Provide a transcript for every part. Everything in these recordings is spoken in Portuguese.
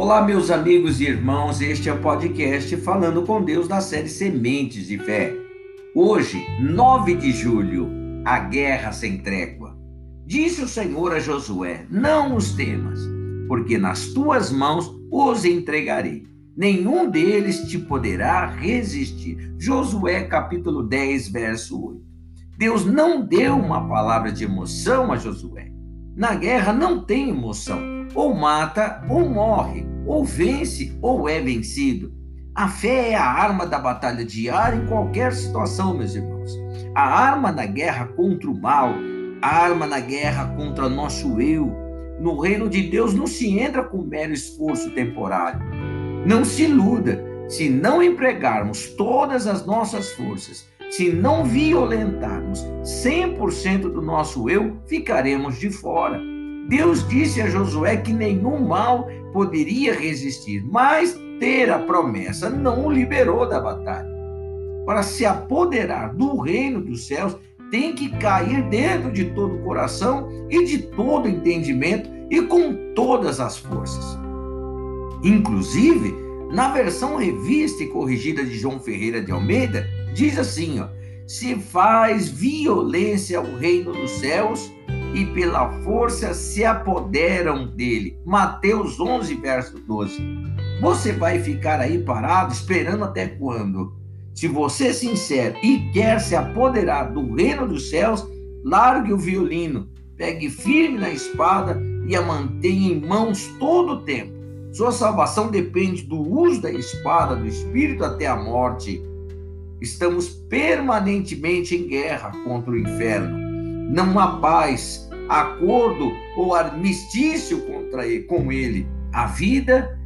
Olá, meus amigos e irmãos, este é o podcast Falando com Deus da série Sementes de Fé. Hoje, 9 de julho, a guerra sem trégua. Disse o Senhor a Josué: Não os temas, porque nas tuas mãos os entregarei. Nenhum deles te poderá resistir. Josué capítulo 10, verso 8. Deus não deu uma palavra de emoção a Josué. Na guerra não tem emoção ou mata ou morre, ou vence ou é vencido. A fé é a arma da batalha diária em qualquer situação, meus irmãos. A arma na guerra contra o mal, a arma na guerra contra nosso eu. No reino de Deus não se entra com mero esforço temporário. Não se iluda, se não empregarmos todas as nossas forças, se não violentarmos 100% do nosso eu, ficaremos de fora. Deus disse a Josué que nenhum mal poderia resistir, mas ter a promessa não o liberou da batalha. Para se apoderar do reino dos céus, tem que cair dentro de todo o coração e de todo entendimento e com todas as forças. Inclusive, na versão revista e corrigida de João Ferreira de Almeida, diz assim: ó, se faz violência ao reino dos céus, e pela força se apoderam dele. Mateus 11, verso 12. Você vai ficar aí parado esperando até quando? Se você é sincero e quer se apoderar do reino dos céus, largue o violino, pegue firme na espada e a mantenha em mãos todo o tempo. Sua salvação depende do uso da espada do Espírito até a morte. Estamos permanentemente em guerra contra o inferno não há paz, acordo ou armistício contra ele, com ele. A vida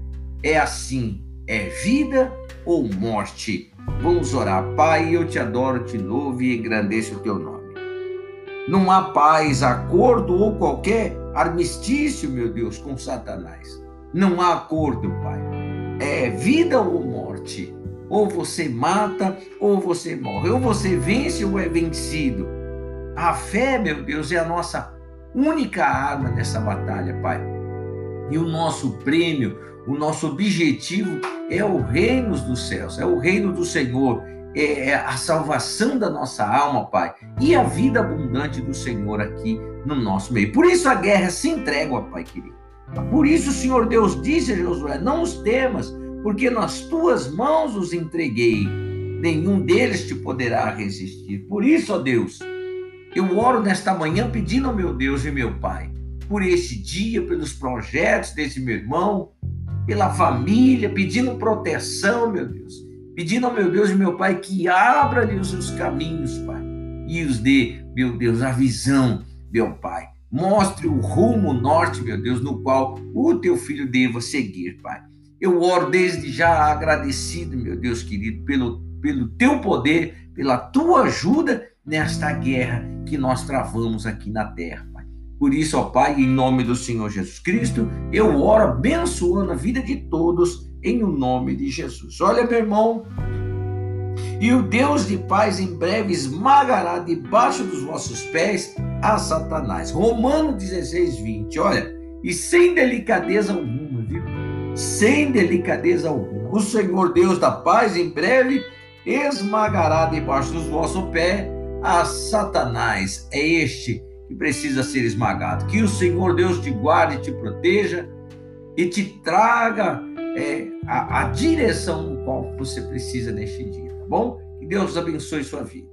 é assim, é vida ou morte. Vamos orar. Pai, eu te adoro, te louvo e engrandeço o teu nome. Não há paz, acordo ou qualquer armistício, meu Deus, com Satanás. Não há acordo, Pai. É vida ou morte. Ou você mata ou você morre. Ou você vence ou é vencido. A fé, meu Deus, é a nossa única arma nessa batalha, Pai. E o nosso prêmio, o nosso objetivo é o reino dos céus, é o reino do Senhor, é, é a salvação da nossa alma, Pai, e a vida abundante do Senhor aqui no nosso meio. Por isso a guerra se entrega, Pai querido. Por isso o Senhor Deus disse a Josué: Não os temas, porque nas tuas mãos os entreguei. Nenhum deles te poderá resistir. Por isso, ó Deus, eu oro nesta manhã pedindo ao meu Deus e meu Pai por este dia, pelos projetos desse meu irmão, pela família, pedindo proteção, meu Deus. Pedindo ao meu Deus e meu Pai que abra-lhe os seus caminhos, Pai, e os dê, meu Deus, a visão, meu Pai. Mostre o rumo norte, meu Deus, no qual o teu filho deva seguir, Pai. Eu oro desde já agradecido, meu Deus querido, pelo, pelo teu poder, pela tua ajuda nesta guerra que nós travamos aqui na terra, Pai. Por isso, ó Pai, em nome do Senhor Jesus Cristo, eu oro abençoando a vida de todos em o nome de Jesus. Olha, meu irmão, e o Deus de paz em breve esmagará debaixo dos vossos pés a Satanás. Romano 16, 20. Olha, e sem delicadeza alguma, viu? Sem delicadeza alguma. O Senhor Deus da paz em breve esmagará debaixo dos vossos pés a Satanás. É este que precisa ser esmagado. Que o Senhor Deus te guarde, te proteja e te traga é, a, a direção no qual você precisa neste dia, tá bom? Que Deus abençoe sua vida.